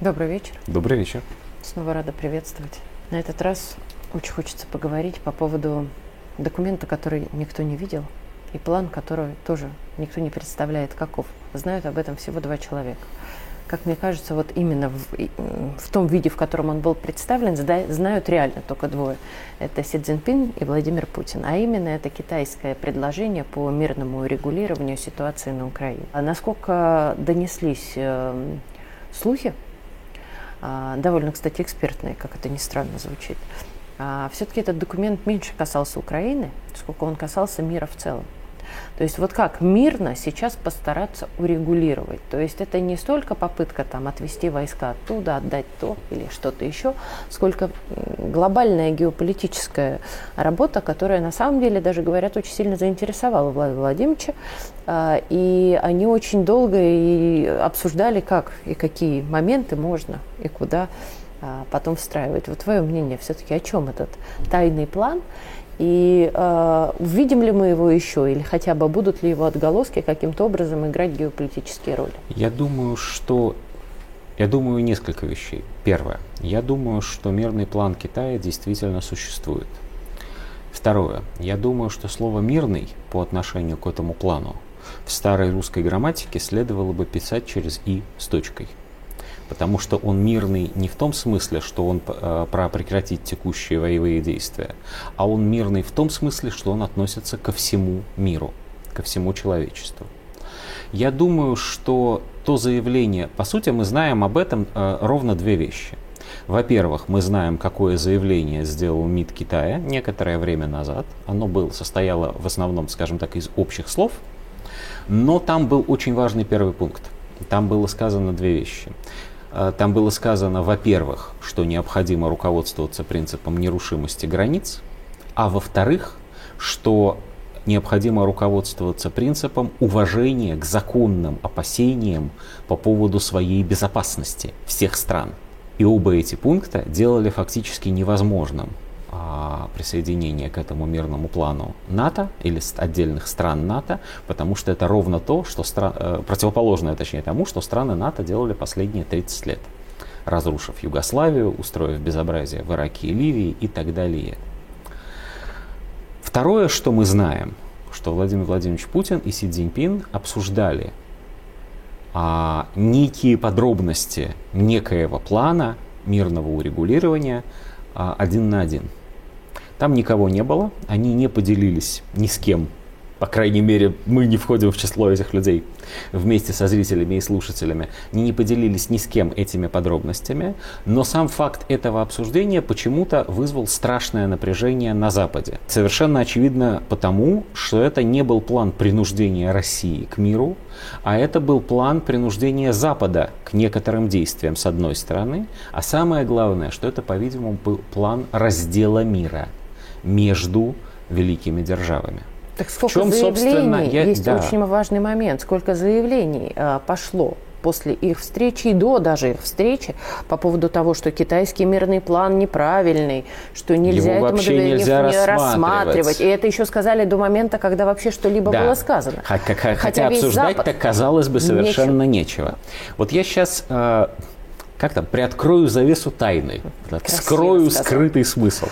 Добрый вечер. Добрый вечер. Снова рада приветствовать. На этот раз очень хочется поговорить по поводу документа, который никто не видел, и план, который тоже никто не представляет каков. Знают об этом всего два человека. Как мне кажется, вот именно в, в том виде, в котором он был представлен, знают реально только двое. Это Си Цзиньпин и Владимир Путин. А именно это китайское предложение по мирному регулированию ситуации на Украине. А насколько донеслись э, слухи, довольно, кстати, экспертные, как это ни странно звучит, э, все-таки этот документ меньше касался Украины, сколько он касался мира в целом. То есть вот как мирно сейчас постараться урегулировать. То есть это не столько попытка там отвести войска оттуда, отдать то или что-то еще, сколько глобальная геополитическая работа, которая на самом деле, даже говорят, очень сильно заинтересовала Владимира Владимировича. А, и они очень долго и обсуждали, как и какие моменты можно и куда а, потом встраивать. Вот твое мнение все-таки о чем этот тайный план и э, увидим ли мы его еще, или хотя бы будут ли его отголоски каким-то образом играть геополитические роли? Я думаю, что я думаю несколько вещей. Первое. Я думаю, что мирный план Китая действительно существует. Второе. Я думаю, что слово «мирный» по отношению к этому плану в старой русской грамматике следовало бы писать через «и» с точкой потому что он мирный не в том смысле, что он э, про прекратить текущие воевые действия, а он мирный в том смысле, что он относится ко всему миру, ко всему человечеству. Я думаю, что то заявление, по сути, мы знаем об этом э, ровно две вещи. Во-первых, мы знаем, какое заявление сделал МИД Китая некоторое время назад. Оно было, состояло в основном, скажем так, из общих слов, но там был очень важный первый пункт. Там было сказано две вещи. Э, там было сказано, во-первых, что необходимо руководствоваться принципом нерушимости границ, а во-вторых, что необходимо руководствоваться принципом уважения к законным опасениям по поводу своей безопасности всех стран. И оба эти пункта делали фактически невозможным а, присоединение к этому мирному плану НАТО или отдельных стран НАТО, потому что это ровно то, что стран, э, противоположное, точнее, тому, что страны НАТО делали последние 30 лет, разрушив Югославию, устроив безобразие в Ираке и Ливии и так далее. Второе, что мы знаем, что Владимир Владимирович Путин и Си Цзиньпин обсуждали а, некие подробности некоего плана мирного урегулирования а, один на один – там никого не было, они не поделились ни с кем. По крайней мере, мы не входим в число этих людей вместе со зрителями и слушателями. Они не поделились ни с кем этими подробностями, но сам факт этого обсуждения почему-то вызвал страшное напряжение на Западе. Совершенно очевидно потому, что это не был план принуждения России к миру, а это был план принуждения Запада к некоторым действиям с одной стороны, а самое главное, что это, по-видимому, был план раздела мира – между великими державами. Так сколько в чем, заявлений, я, есть да. очень важный момент, сколько заявлений э, пошло после их встречи и до даже их встречи по поводу того, что китайский мирный план неправильный, что нельзя Его этому нельзя не рассматривать. рассматривать. И это еще сказали до момента, когда вообще что-либо да. было сказано. Хотя, хотя, хотя обсуждать-то, казалось бы, совершенно нечего. нечего. Вот я сейчас э, как там, приоткрою завесу тайны, Красиво скрою сказал. скрытый смысл.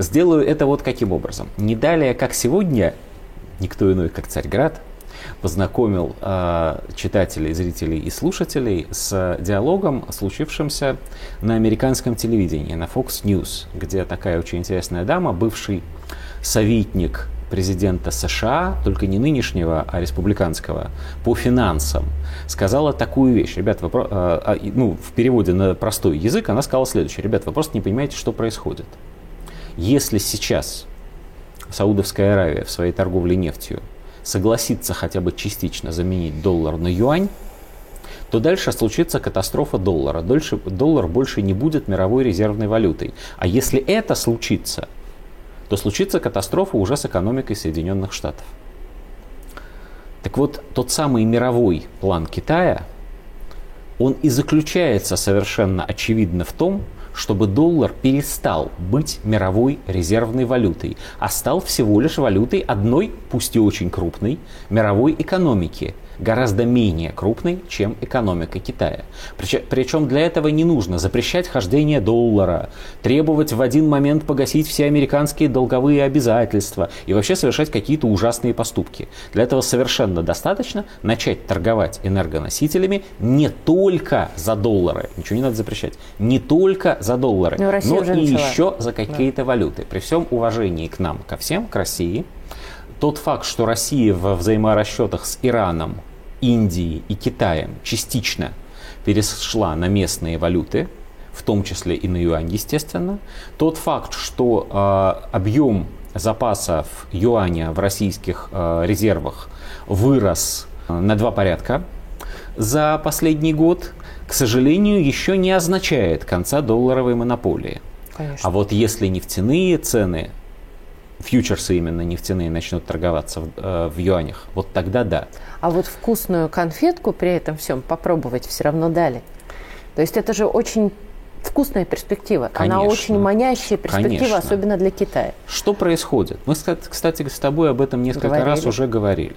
Сделаю это вот каким образом. Не далее, как сегодня, никто иной, как Царьград, познакомил э, читателей, зрителей и слушателей с диалогом, случившимся на американском телевидении, на Fox News, где такая очень интересная дама, бывший советник президента США, только не нынешнего, а республиканского, по финансам, сказала такую вещь. Ребят, вы, э, э, ну, в переводе на простой язык она сказала следующее. Ребят, вы просто не понимаете, что происходит. Если сейчас Саудовская Аравия в своей торговле нефтью согласится хотя бы частично заменить доллар на юань, то дальше случится катастрофа доллара. Дольше, доллар больше не будет мировой резервной валютой. А если это случится, то случится катастрофа уже с экономикой Соединенных Штатов. Так вот, тот самый мировой план Китая, он и заключается совершенно очевидно в том, чтобы доллар перестал быть мировой резервной валютой, а стал всего лишь валютой одной, пусть и очень крупной, мировой экономики, гораздо менее крупной, чем экономика Китая. Причем для этого не нужно запрещать хождение доллара, требовать в один момент погасить все американские долговые обязательства и вообще совершать какие-то ужасные поступки. Для этого совершенно достаточно начать торговать энергоносителями не только за доллары, ничего не надо запрещать, не только за доллары, но, но и начала. еще за какие-то да. валюты. При всем уважении к нам, ко всем, к России, тот факт, что Россия во взаиморасчетах с Ираном, Индией и Китаем частично перешла на местные валюты, в том числе и на юань, естественно, тот факт, что э, объем запасов юаня в российских э, резервах вырос э, на два порядка за последний год, к сожалению, еще не означает конца долларовой монополии. Конечно. А вот если нефтяные цены фьючерсы именно нефтяные начнут торговаться в, э, в юанях, вот тогда да. А вот вкусную конфетку при этом всем попробовать все равно дали. То есть это же очень вкусная перспектива. Конечно. Она очень манящая перспектива, Конечно. особенно для Китая. Что происходит? Мы, кстати, с тобой об этом несколько говорили. раз уже говорили.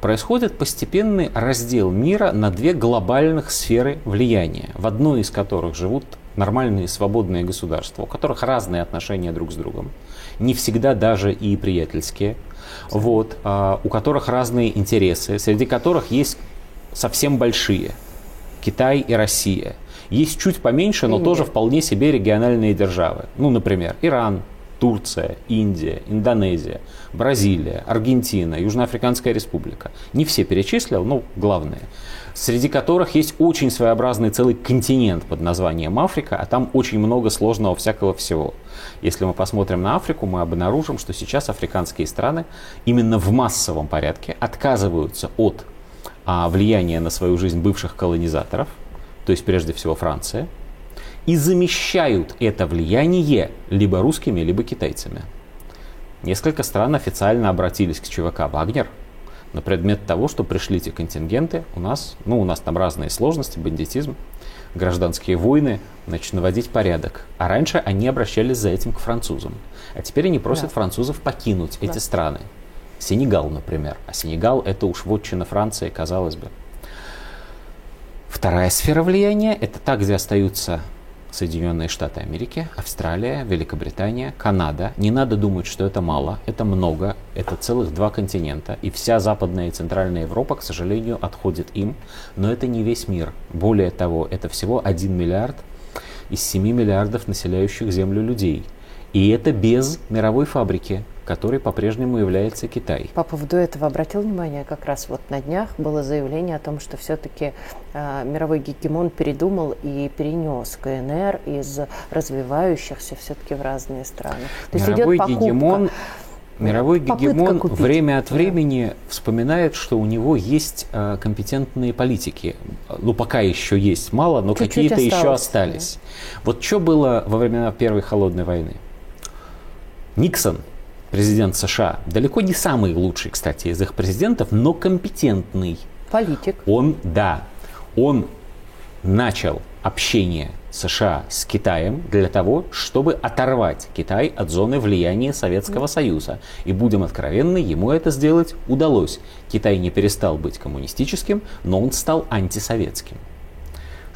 Происходит постепенный раздел мира на две глобальных сферы влияния, в одной из которых живут нормальные свободные государства, у которых разные отношения друг с другом не всегда даже и приятельские, вот, а, у которых разные интересы, среди которых есть совсем большие. Китай и Россия. Есть чуть поменьше, но Индия. тоже вполне себе региональные державы. Ну, например, Иран, Турция, Индия, Индонезия, Бразилия, Аргентина, Южноафриканская республика. Не все перечислил, но главные среди которых есть очень своеобразный целый континент под названием Африка, а там очень много сложного всякого всего. Если мы посмотрим на Африку, мы обнаружим, что сейчас африканские страны именно в массовом порядке отказываются от а, влияния на свою жизнь бывших колонизаторов, то есть прежде всего Франция, и замещают это влияние либо русскими, либо китайцами. Несколько стран официально обратились к ЧВК «Вагнер», на предмет того, что пришли эти контингенты, у нас, ну, у нас там разные сложности, бандитизм, гражданские войны, значит, наводить порядок. А раньше они обращались за этим к французам. А теперь они просят да. французов покинуть да. эти страны. Сенегал, например. А Сенегал это уж вотчина Франции, казалось бы. Вторая сфера влияния – это та, где остаются Соединенные Штаты Америки, Австралия, Великобритания, Канада. Не надо думать, что это мало, это много, это целых два континента. И вся Западная и Центральная Европа, к сожалению, отходит им. Но это не весь мир. Более того, это всего 1 миллиард из 7 миллиардов населяющих Землю людей. И это без мировой фабрики, который по-прежнему является Китай. По поводу этого обратил внимание, как раз вот на днях было заявление о том, что все-таки э, мировой гегемон передумал и перенес КНР из развивающихся все-таки в разные страны. То есть мировой идет гегемон Мировой гегемон время от времени да. вспоминает, что у него есть э, компетентные политики. Ну, пока еще есть мало, но какие-то еще остались. Да. Вот что было во времена Первой холодной войны? Никсон президент США, далеко не самый лучший, кстати, из их президентов, но компетентный. Политик. Он, да, он начал общение США с Китаем для того, чтобы оторвать Китай от зоны влияния Советского Союза. И будем откровенны, ему это сделать удалось. Китай не перестал быть коммунистическим, но он стал антисоветским.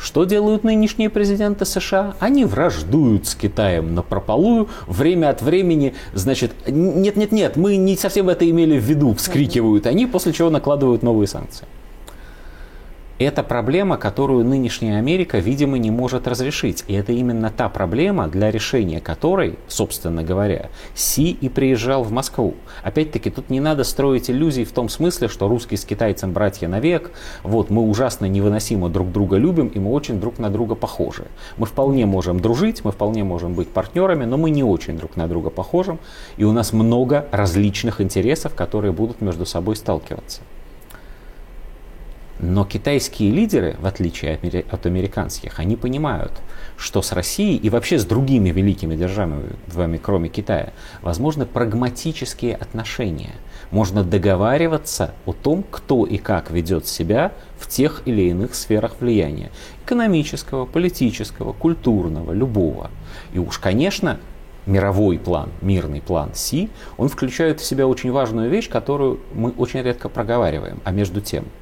Что делают нынешние президенты США? Они враждуют с Китаем на прополую, время от времени, значит, нет-нет-нет, мы не совсем это имели в виду, вскрикивают они, после чего накладывают новые санкции. Это проблема, которую нынешняя Америка, видимо, не может разрешить. И это именно та проблема, для решения которой, собственно говоря, Си и приезжал в Москву. Опять-таки, тут не надо строить иллюзий в том смысле, что русский с китайцем братья навек, вот мы ужасно невыносимо друг друга любим, и мы очень друг на друга похожи. Мы вполне можем дружить, мы вполне можем быть партнерами, но мы не очень друг на друга похожи, и у нас много различных интересов, которые будут между собой сталкиваться. Но китайские лидеры, в отличие от американских, они понимают, что с Россией и вообще с другими великими державами, кроме Китая, возможны прагматические отношения. Можно договариваться о том, кто и как ведет себя в тех или иных сферах влияния. Экономического, политического, культурного, любого. И уж, конечно, мировой план, мирный план Си, он включает в себя очень важную вещь, которую мы очень редко проговариваем. А между тем –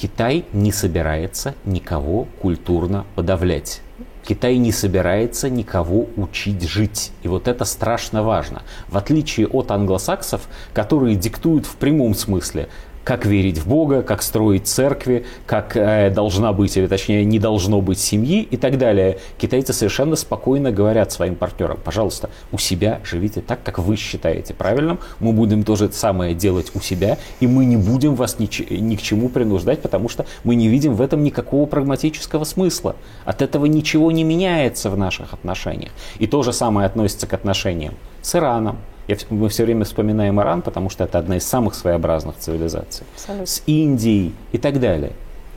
Китай не собирается никого культурно подавлять. Китай не собирается никого учить жить. И вот это страшно важно. В отличие от англосаксов, которые диктуют в прямом смысле как верить в Бога, как строить церкви, как э, должна быть, или точнее не должно быть семьи и так далее. Китайцы совершенно спокойно говорят своим партнерам, пожалуйста, у себя живите так, как вы считаете правильным, мы будем то же самое делать у себя, и мы не будем вас ни, ни к чему принуждать, потому что мы не видим в этом никакого прагматического смысла. От этого ничего не меняется в наших отношениях. И то же самое относится к отношениям с Ираном, я, мы все время вспоминаем Иран, потому что это одна из самых своеобразных цивилизаций. Абсолютно. С Индией и так далее.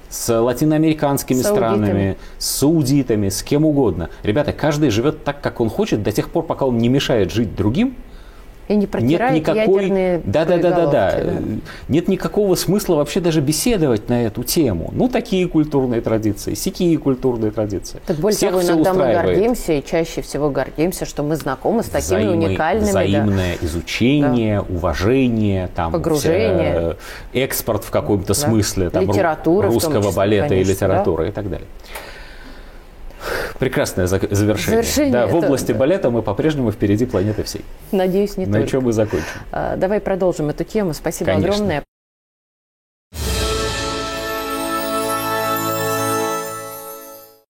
С латиноамериканскими Саудитами. странами, с саудитами, с кем угодно. Ребята, каждый живет так, как он хочет, до тех пор, пока он не мешает жить другим – и не Нет никакой... да, да, да, да, да. Нет никакого смысла вообще даже беседовать на эту тему. Ну, такие культурные традиции, сякие культурные традиции. Так более Всех того, иногда мы гордимся и чаще всего гордимся, что мы знакомы с такими Взаимы, уникальными. Взаимное да. изучение, да. уважение, там, погружение, экспорт в каком-то да. смысле там, Литература русского числе, балета конечно, и литературы да. и так далее. Прекрасное завершение. завершение да, в области это... балета мы по-прежнему впереди планеты всей. Надеюсь, не На только. чем мы закончим. А, давай продолжим эту тему. Спасибо Конечно. огромное.